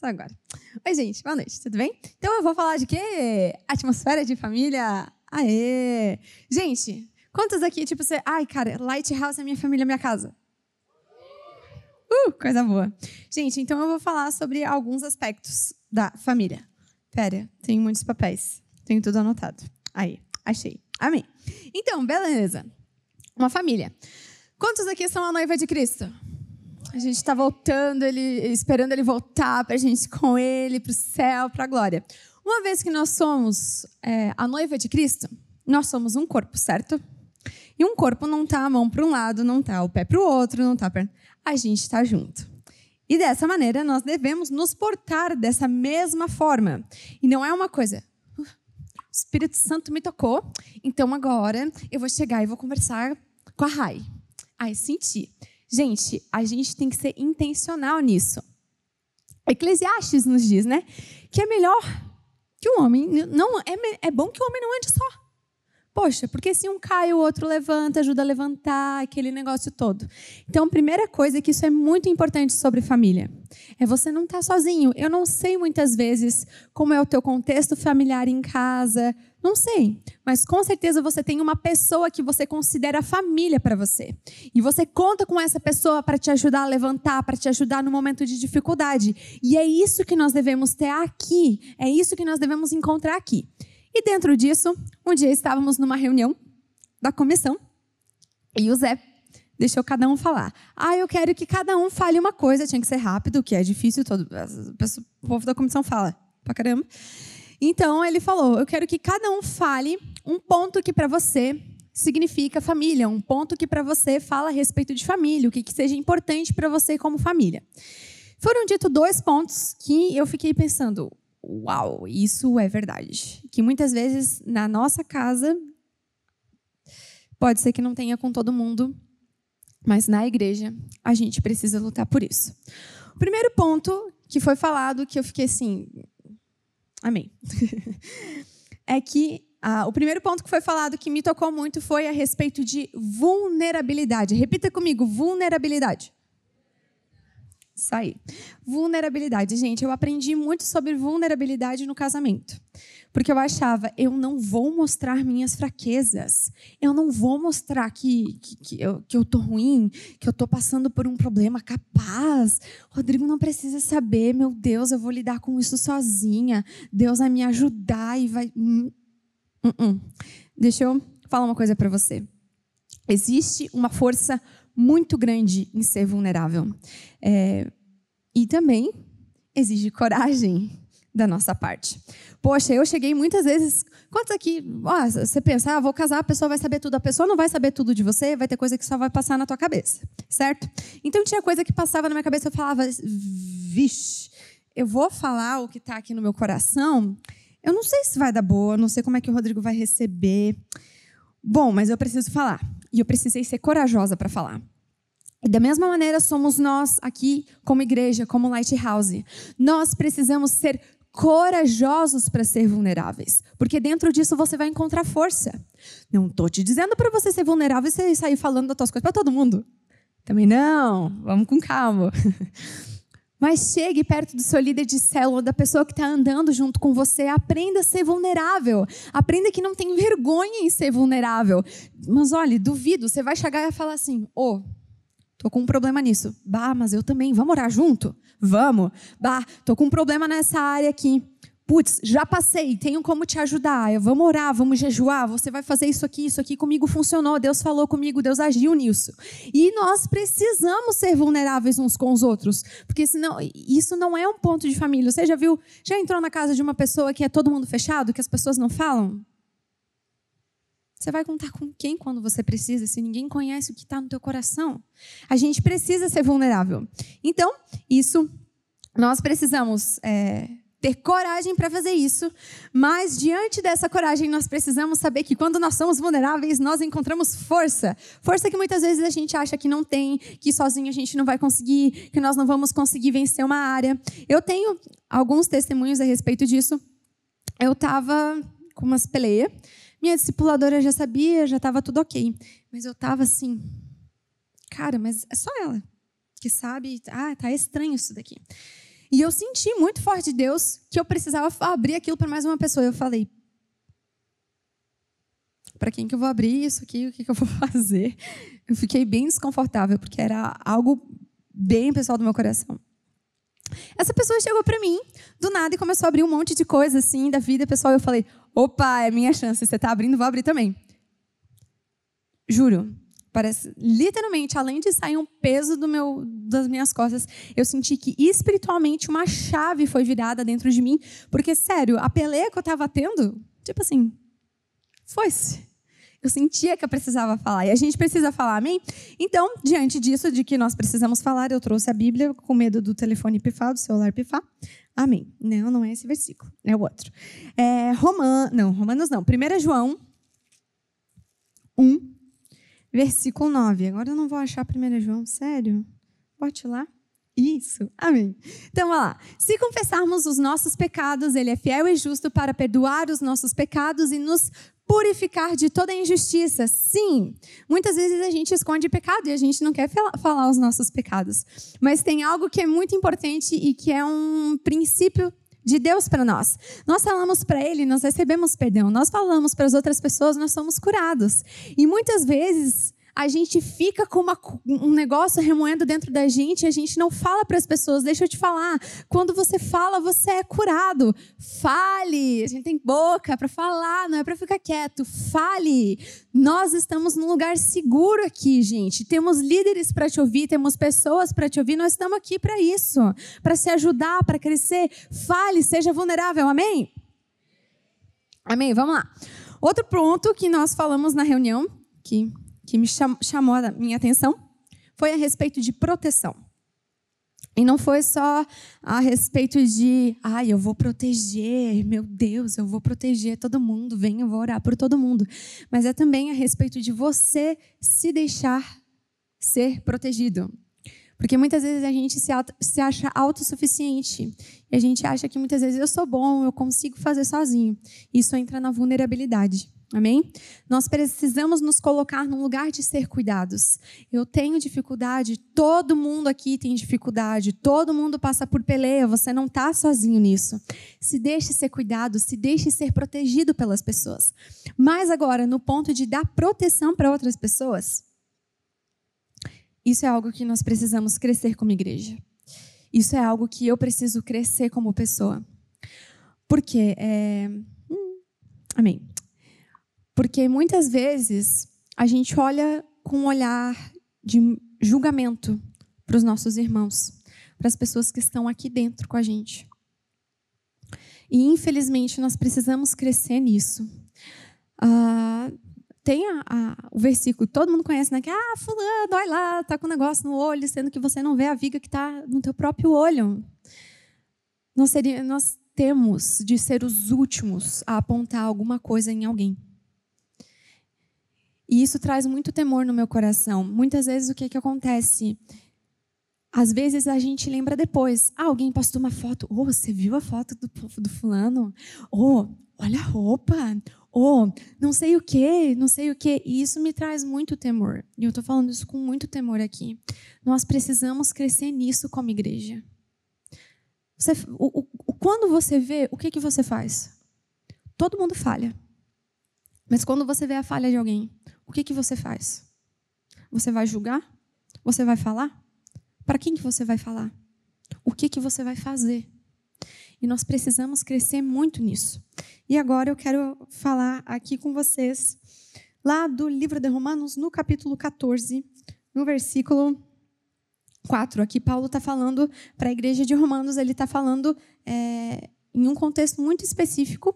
Só agora. Oi, gente, boa noite, tudo bem? Então eu vou falar de quê? Atmosfera de família. Aê! Gente, quantos aqui, tipo, você. Ai, cara, Lighthouse é minha família, minha casa. Uh, coisa boa. Gente, então eu vou falar sobre alguns aspectos da família. Pera, tem muitos papéis. Tenho tudo anotado. Aí, achei. Amém. Então, beleza. Uma família. Quantos aqui são a noiva de Cristo? A gente está voltando, ele, esperando ele voltar para a gente com ele, para o céu, para a glória. Uma vez que nós somos é, a noiva de Cristo, nós somos um corpo, certo? E um corpo não tá a mão para um lado, não tá o pé para o outro, não tá. Pra... A gente está junto. E dessa maneira nós devemos nos portar dessa mesma forma. E não é uma coisa. O Espírito Santo me tocou, então agora eu vou chegar e vou conversar com a Rai. Ai, senti. Gente, a gente tem que ser intencional nisso. Eclesiastes nos diz, né, que é melhor que o homem não é, é bom que o homem não ande só. Poxa, porque se um cai, o outro levanta, ajuda a levantar, aquele negócio todo. Então, a primeira coisa é que isso é muito importante sobre família. É você não estar tá sozinho. Eu não sei muitas vezes como é o teu contexto familiar em casa, não sei, mas com certeza você tem uma pessoa que você considera família para você. E você conta com essa pessoa para te ajudar a levantar, para te ajudar no momento de dificuldade. E é isso que nós devemos ter aqui, é isso que nós devemos encontrar aqui. E dentro disso, um dia estávamos numa reunião da comissão e o Zé deixou cada um falar. Ah, eu quero que cada um fale uma coisa, tinha que ser rápido, que é difícil, todo o povo da comissão fala pra caramba. Então ele falou: Eu quero que cada um fale um ponto que para você significa família, um ponto que para você fala a respeito de família, o que, que seja importante para você como família. Foram ditos dois pontos que eu fiquei pensando: Uau, isso é verdade. Que muitas vezes na nossa casa pode ser que não tenha com todo mundo, mas na igreja a gente precisa lutar por isso. O primeiro ponto que foi falado, que eu fiquei assim, Amém. é que ah, o primeiro ponto que foi falado que me tocou muito foi a respeito de vulnerabilidade. Repita comigo: vulnerabilidade. Aí. Vulnerabilidade. Gente, eu aprendi muito sobre vulnerabilidade no casamento. Porque eu achava, eu não vou mostrar minhas fraquezas. Eu não vou mostrar que, que, que, eu, que eu tô ruim, que eu tô passando por um problema capaz. Rodrigo não precisa saber, meu Deus, eu vou lidar com isso sozinha. Deus vai me ajudar e vai. Hum, hum. Deixa eu falar uma coisa para você. Existe uma força muito grande em ser vulnerável. É, e também exige coragem da nossa parte. Poxa, eu cheguei muitas vezes. Quantos aqui. Ó, você pensa, ah, vou casar, a pessoa vai saber tudo. A pessoa não vai saber tudo de você, vai ter coisa que só vai passar na tua cabeça. Certo? Então tinha coisa que passava na minha cabeça, eu falava, vixe, eu vou falar o que está aqui no meu coração. Eu não sei se vai dar boa, não sei como é que o Rodrigo vai receber. Bom, mas eu preciso falar. E eu precisei ser corajosa para falar. Da mesma maneira somos nós aqui, como igreja, como Lighthouse. Nós precisamos ser corajosos para ser vulneráveis, porque dentro disso você vai encontrar força. Não estou te dizendo para você ser vulnerável e sair falando das tuas coisas para todo mundo. Também não, vamos com calma. Mas chegue perto do seu líder de célula, da pessoa que está andando junto com você. Aprenda a ser vulnerável. Aprenda que não tem vergonha em ser vulnerável. Mas olha, duvido, você vai chegar e falar assim: ô, oh, tô com um problema nisso. Bah, mas eu também. Vamos orar junto? Vamos. Bah, tô com um problema nessa área aqui putz, já passei, tenho como te ajudar, vamos orar, vamos jejuar, você vai fazer isso aqui, isso aqui comigo funcionou, Deus falou comigo, Deus agiu nisso. E nós precisamos ser vulneráveis uns com os outros, porque senão isso não é um ponto de família. Você já viu, já entrou na casa de uma pessoa que é todo mundo fechado, que as pessoas não falam? Você vai contar com quem quando você precisa, se ninguém conhece o que está no teu coração? A gente precisa ser vulnerável. Então, isso nós precisamos é, ter coragem para fazer isso, mas diante dessa coragem nós precisamos saber que quando nós somos vulneráveis, nós encontramos força. Força que muitas vezes a gente acha que não tem, que sozinho a gente não vai conseguir, que nós não vamos conseguir vencer uma área. Eu tenho alguns testemunhos a respeito disso. Eu estava com umas peleias, minha discipuladora já sabia, já estava tudo ok, mas eu estava assim, cara, mas é só ela que sabe, ah, tá estranho isso daqui. E eu senti muito forte de Deus que eu precisava abrir aquilo para mais uma pessoa. Eu falei, para quem que eu vou abrir isso aqui? O que, que eu vou fazer? Eu fiquei bem desconfortável, porque era algo bem pessoal do meu coração. Essa pessoa chegou para mim, do nada, e começou a abrir um monte de coisa assim da vida pessoal. Eu falei: opa, é minha chance. Você está abrindo, vou abrir também. Juro, parece literalmente, além de sair um peso do meu, das minhas costas, eu senti que espiritualmente uma chave foi virada dentro de mim, porque sério, a peleia que eu estava tendo, tipo assim, foi-se. Eu sentia que eu precisava falar. E a gente precisa falar, amém? Então, diante disso, de que nós precisamos falar, eu trouxe a Bíblia com medo do telefone pifar, do celular pifar. Amém. Não, não é esse versículo, é o outro. É, Roman... Não, Romanos não. 1 João 1, versículo 9. Agora eu não vou achar 1 João, sério? Bote lá. Isso, amém. Então, vamos lá. Se confessarmos os nossos pecados, Ele é fiel e justo para perdoar os nossos pecados e nos purificar de toda injustiça. Sim, muitas vezes a gente esconde pecado e a gente não quer falar os nossos pecados. Mas tem algo que é muito importante e que é um princípio de Deus para nós. Nós falamos para Ele, nós recebemos perdão. Nós falamos para as outras pessoas, nós somos curados. E muitas vezes a gente fica com uma, um negócio remoendo dentro da gente e a gente não fala para as pessoas. Deixa eu te falar, quando você fala, você é curado. Fale. A gente tem boca para falar, não é para ficar quieto. Fale. Nós estamos num lugar seguro aqui, gente. Temos líderes para te ouvir, temos pessoas para te ouvir. Nós estamos aqui para isso, para se ajudar, para crescer. Fale, seja vulnerável. Amém? Amém. Vamos lá. Outro ponto que nós falamos na reunião, que que me chamou a minha atenção foi a respeito de proteção. E não foi só a respeito de, ai, ah, eu vou proteger, meu Deus, eu vou proteger todo mundo, vem, eu vou orar por todo mundo. Mas é também a respeito de você se deixar ser protegido. Porque muitas vezes a gente se, se acha autossuficiente. E a gente acha que muitas vezes eu sou bom, eu consigo fazer sozinho. Isso entra na vulnerabilidade. Amém? Nós precisamos nos colocar num lugar de ser cuidados. Eu tenho dificuldade, todo mundo aqui tem dificuldade, todo mundo passa por peleia, você não está sozinho nisso. Se deixe ser cuidado, se deixe ser protegido pelas pessoas. Mas agora, no ponto de dar proteção para outras pessoas, isso é algo que nós precisamos crescer como igreja. Isso é algo que eu preciso crescer como pessoa. Porque, é... hum, amém. Porque muitas vezes a gente olha com um olhar de julgamento para os nossos irmãos, para as pessoas que estão aqui dentro com a gente. E infelizmente nós precisamos crescer nisso. Ah, tem a, a, o versículo que todo mundo conhece, né? Que, ah, fulano, olha lá, tá com um negócio no olho, sendo que você não vê a viga que está no teu próprio olho. Nós, seria, nós temos de ser os últimos a apontar alguma coisa em alguém. E isso traz muito temor no meu coração. Muitas vezes o que, que acontece? Às vezes a gente lembra depois. Ah, alguém postou uma foto. Oh, você viu a foto do, do fulano? Oh, olha a roupa. Oh, não sei o que, não sei o que. E isso me traz muito temor. E eu estou falando isso com muito temor aqui. Nós precisamos crescer nisso como igreja. Você, o, o, quando você vê, o que, que você faz? Todo mundo falha. Mas quando você vê a falha de alguém, o que, que você faz? Você vai julgar? Você vai falar? Para quem que você vai falar? O que, que você vai fazer? E nós precisamos crescer muito nisso. E agora eu quero falar aqui com vocês, lá do livro de Romanos, no capítulo 14, no versículo 4. Aqui Paulo está falando para a igreja de Romanos, ele está falando é, em um contexto muito específico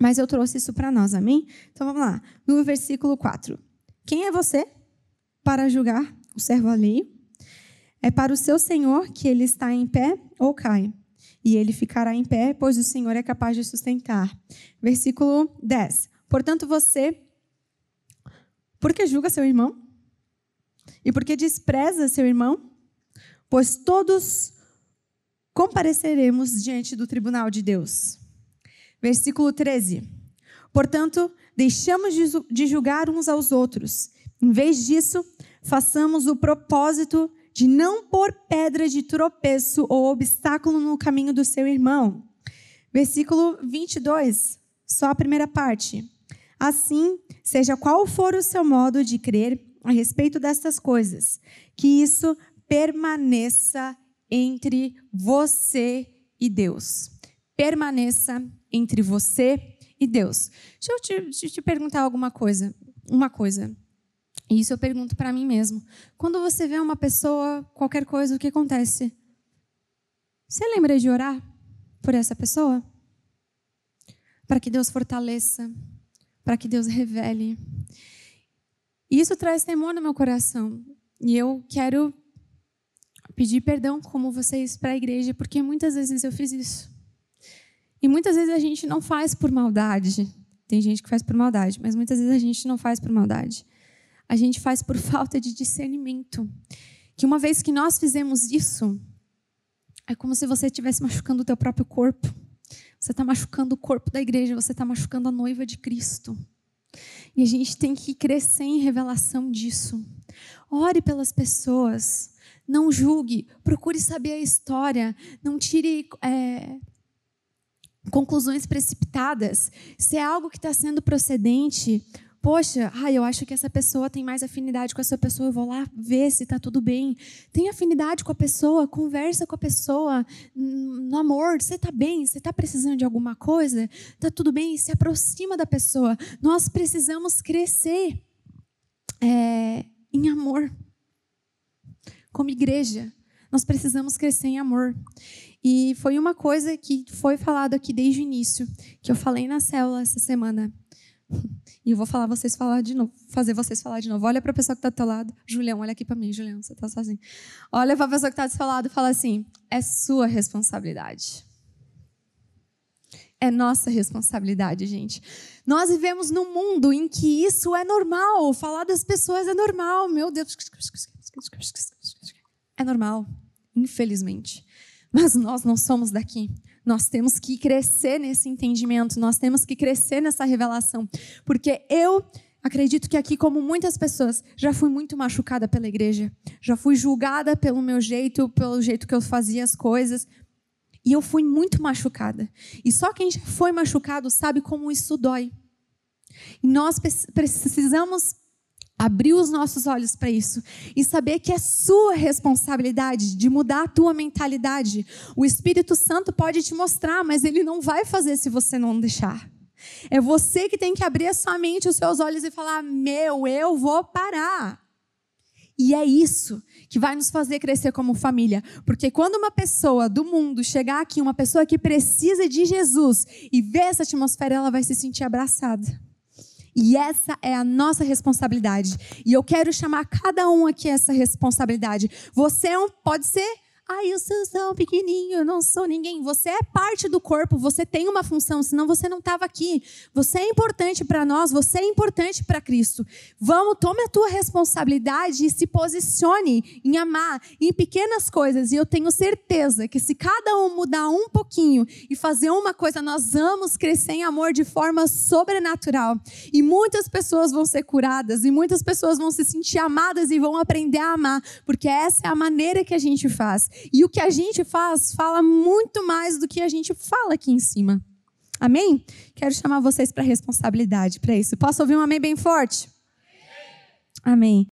mas eu trouxe isso para nós, amém? Então vamos lá. No versículo 4. Quem é você para julgar o servo alheio? É para o seu senhor que ele está em pé ou cai. E ele ficará em pé, pois o Senhor é capaz de sustentar. Versículo 10. Portanto, você, por que julga seu irmão? E por que despreza seu irmão? Pois todos compareceremos diante do tribunal de Deus. Versículo 13. Portanto, deixamos de julgar uns aos outros. Em vez disso, façamos o propósito de não pôr pedra de tropeço ou obstáculo no caminho do seu irmão. Versículo 22, só a primeira parte. Assim, seja qual for o seu modo de crer a respeito destas coisas, que isso permaneça entre você e Deus. Permaneça entre você e Deus. Deixa eu te, eu te perguntar alguma coisa. Uma coisa. E isso eu pergunto para mim mesmo. Quando você vê uma pessoa, qualquer coisa, o que acontece? Você lembra de orar por essa pessoa? Para que Deus fortaleça, para que Deus revele. E isso traz temor no meu coração. E eu quero pedir perdão como vocês para a igreja, porque muitas vezes eu fiz isso. E muitas vezes a gente não faz por maldade. Tem gente que faz por maldade, mas muitas vezes a gente não faz por maldade. A gente faz por falta de discernimento. Que uma vez que nós fizemos isso, é como se você estivesse machucando o teu próprio corpo. Você está machucando o corpo da igreja, você está machucando a noiva de Cristo. E a gente tem que crescer em revelação disso. Ore pelas pessoas. Não julgue. Procure saber a história. Não tire é, conclusões precipitadas. Se é algo que está sendo procedente, poxa, ah, eu acho que essa pessoa tem mais afinidade com essa pessoa, eu vou lá ver se está tudo bem. Tem afinidade com a pessoa, conversa com a pessoa, no amor, você está bem, você está precisando de alguma coisa, está tudo bem, se aproxima da pessoa. Nós precisamos crescer é, em amor. Como igreja, nós precisamos crescer em amor. E foi uma coisa que foi falado aqui desde o início, que eu falei na célula essa semana. E eu vou falar vocês falar de novo, fazer vocês falar de novo. Olha para a pessoa que está do teu lado. Julião, olha aqui para mim, Julião, você está sozinho. Olha para a pessoa que está do seu lado e fala assim: é sua responsabilidade. É nossa responsabilidade, gente. Nós vivemos num mundo em que isso é normal. Falar das pessoas é normal. Meu Deus. É normal, infelizmente. Mas nós não somos daqui. Nós temos que crescer nesse entendimento, nós temos que crescer nessa revelação. Porque eu acredito que aqui, como muitas pessoas, já fui muito machucada pela igreja. Já fui julgada pelo meu jeito, pelo jeito que eu fazia as coisas. E eu fui muito machucada. E só quem já foi machucado sabe como isso dói. E nós precisamos abrir os nossos olhos para isso e saber que é sua responsabilidade de mudar a tua mentalidade. O Espírito Santo pode te mostrar, mas ele não vai fazer se você não deixar. É você que tem que abrir a sua mente, os seus olhos e falar: "Meu, eu vou parar". E é isso que vai nos fazer crescer como família. Porque quando uma pessoa do mundo chegar aqui, uma pessoa que precisa de Jesus, e ver essa atmosfera, ela vai se sentir abraçada. E essa é a nossa responsabilidade. E eu quero chamar cada um aqui essa responsabilidade. Você é pode ser Ai, eu sou tão pequenininho, eu não sou ninguém. Você é parte do corpo, você tem uma função, senão você não estava aqui. Você é importante para nós, você é importante para Cristo. Vamos, tome a tua responsabilidade e se posicione em amar em pequenas coisas. E eu tenho certeza que se cada um mudar um pouquinho e fazer uma coisa, nós vamos crescer em amor de forma sobrenatural. E muitas pessoas vão ser curadas, e muitas pessoas vão se sentir amadas e vão aprender a amar, porque essa é a maneira que a gente faz. E o que a gente faz fala muito mais do que a gente fala aqui em cima. Amém? Quero chamar vocês para responsabilidade para isso. Posso ouvir um amém bem forte? Amém.